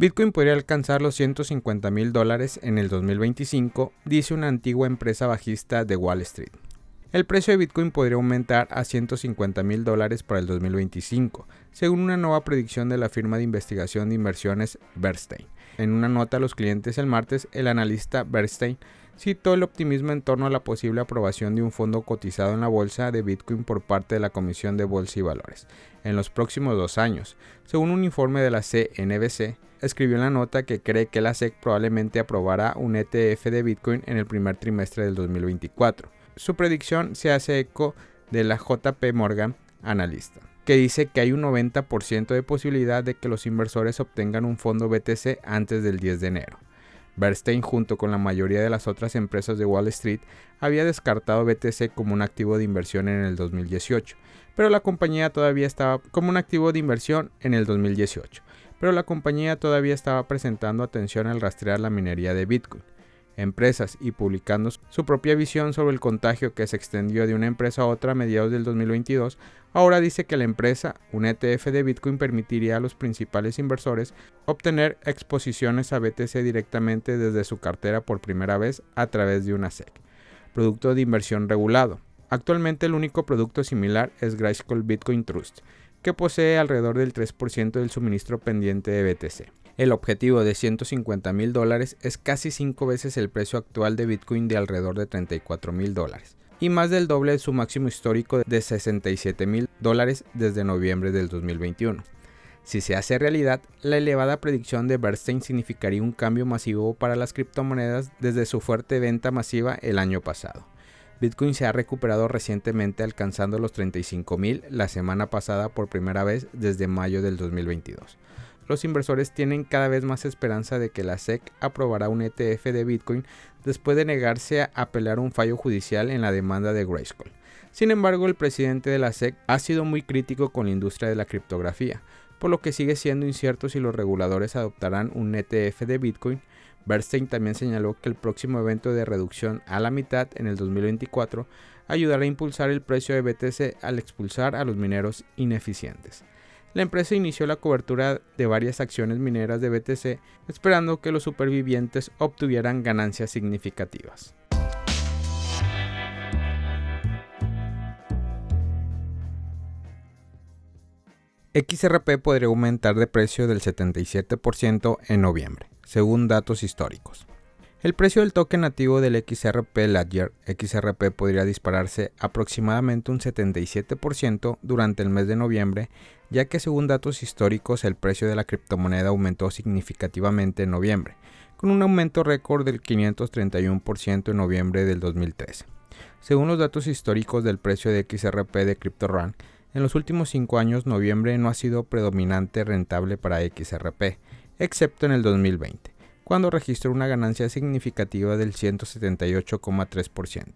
Bitcoin podría alcanzar los 150 mil dólares en el 2025, dice una antigua empresa bajista de Wall Street. El precio de Bitcoin podría aumentar a 150 mil dólares para el 2025, según una nueva predicción de la firma de investigación de inversiones Bernstein. En una nota a los clientes el martes, el analista Bernstein citó el optimismo en torno a la posible aprobación de un fondo cotizado en la bolsa de Bitcoin por parte de la Comisión de Bolsa y Valores en los próximos dos años. Según un informe de la CNBC, escribió en la nota que cree que la SEC probablemente aprobará un ETF de Bitcoin en el primer trimestre del 2024. Su predicción se hace eco de la JP Morgan, analista, que dice que hay un 90% de posibilidad de que los inversores obtengan un fondo BTC antes del 10 de enero. Bernstein, junto con la mayoría de las otras empresas de Wall Street, había descartado BTC como un activo de inversión en el 2018, pero la compañía todavía estaba como un activo de inversión en el 2018, pero la compañía todavía estaba presentando atención al rastrear la minería de Bitcoin empresas y publicando su propia visión sobre el contagio que se extendió de una empresa a otra a mediados del 2022, ahora dice que la empresa, un ETF de Bitcoin, permitiría a los principales inversores obtener exposiciones a BTC directamente desde su cartera por primera vez a través de una SEC, producto de inversión regulado. Actualmente el único producto similar es Grayscale Bitcoin Trust, que posee alrededor del 3% del suministro pendiente de BTC. El objetivo de 150 mil dólares es casi 5 veces el precio actual de Bitcoin de alrededor de 34 mil dólares y más del doble de su máximo histórico de 67 mil dólares desde noviembre del 2021. Si se hace realidad, la elevada predicción de Bernstein significaría un cambio masivo para las criptomonedas desde su fuerte venta masiva el año pasado. Bitcoin se ha recuperado recientemente alcanzando los 35 mil la semana pasada por primera vez desde mayo del 2022 los inversores tienen cada vez más esperanza de que la SEC aprobará un ETF de Bitcoin después de negarse a apelar un fallo judicial en la demanda de Grayscale. Sin embargo, el presidente de la SEC ha sido muy crítico con la industria de la criptografía, por lo que sigue siendo incierto si los reguladores adoptarán un ETF de Bitcoin. Bernstein también señaló que el próximo evento de reducción a la mitad en el 2024 ayudará a impulsar el precio de BTC al expulsar a los mineros ineficientes la empresa inició la cobertura de varias acciones mineras de BTC esperando que los supervivientes obtuvieran ganancias significativas. XRP podría aumentar de precio del 77% en noviembre, según datos históricos. El precio del token nativo del XRP Ledger XRP podría dispararse aproximadamente un 77% durante el mes de noviembre, ya que según datos históricos el precio de la criptomoneda aumentó significativamente en noviembre, con un aumento récord del 531% en noviembre del 2013. Según los datos históricos del precio de XRP de CryptoRank, en los últimos 5 años noviembre no ha sido predominante rentable para XRP, excepto en el 2020 cuando registró una ganancia significativa del 178,3%.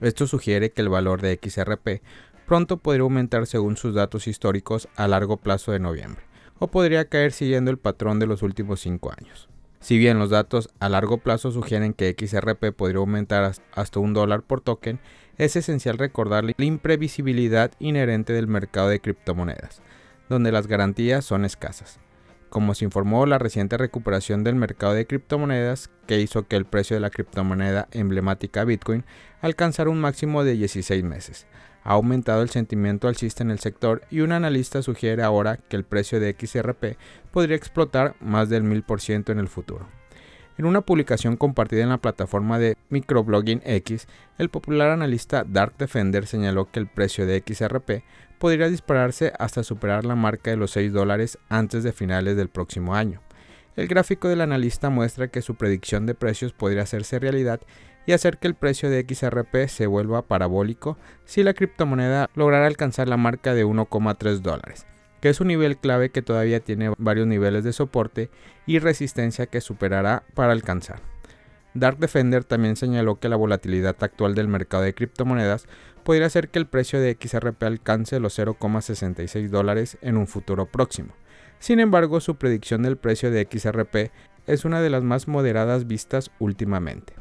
Esto sugiere que el valor de XRP pronto podría aumentar según sus datos históricos a largo plazo de noviembre, o podría caer siguiendo el patrón de los últimos 5 años. Si bien los datos a largo plazo sugieren que XRP podría aumentar hasta un dólar por token, es esencial recordar la imprevisibilidad inherente del mercado de criptomonedas, donde las garantías son escasas como se informó la reciente recuperación del mercado de criptomonedas que hizo que el precio de la criptomoneda emblemática Bitcoin alcanzara un máximo de 16 meses. Ha aumentado el sentimiento alcista en el sector y un analista sugiere ahora que el precio de XRP podría explotar más del 1000% en el futuro. En una publicación compartida en la plataforma de microblogging X, el popular analista Dark Defender señaló que el precio de XRP podría dispararse hasta superar la marca de los 6 dólares antes de finales del próximo año. El gráfico del analista muestra que su predicción de precios podría hacerse realidad y hacer que el precio de XRP se vuelva parabólico si la criptomoneda lograra alcanzar la marca de 1,3 dólares que es un nivel clave que todavía tiene varios niveles de soporte y resistencia que superará para alcanzar. Dark Defender también señaló que la volatilidad actual del mercado de criptomonedas podría hacer que el precio de XRP alcance los 0,66 dólares en un futuro próximo. Sin embargo, su predicción del precio de XRP es una de las más moderadas vistas últimamente.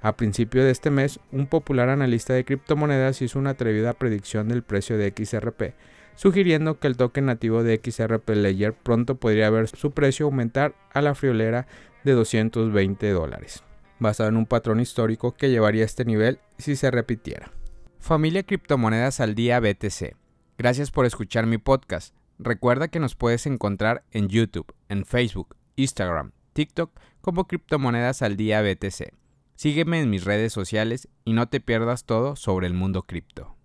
A principio de este mes, un popular analista de criptomonedas hizo una atrevida predicción del precio de XRP sugiriendo que el token nativo de XRP Ledger pronto podría ver su precio aumentar a la friolera de 220 dólares, basado en un patrón histórico que llevaría a este nivel si se repitiera. Familia Criptomonedas al Día BTC. Gracias por escuchar mi podcast. Recuerda que nos puedes encontrar en YouTube, en Facebook, Instagram, TikTok como Criptomonedas al Día BTC. Sígueme en mis redes sociales y no te pierdas todo sobre el mundo cripto.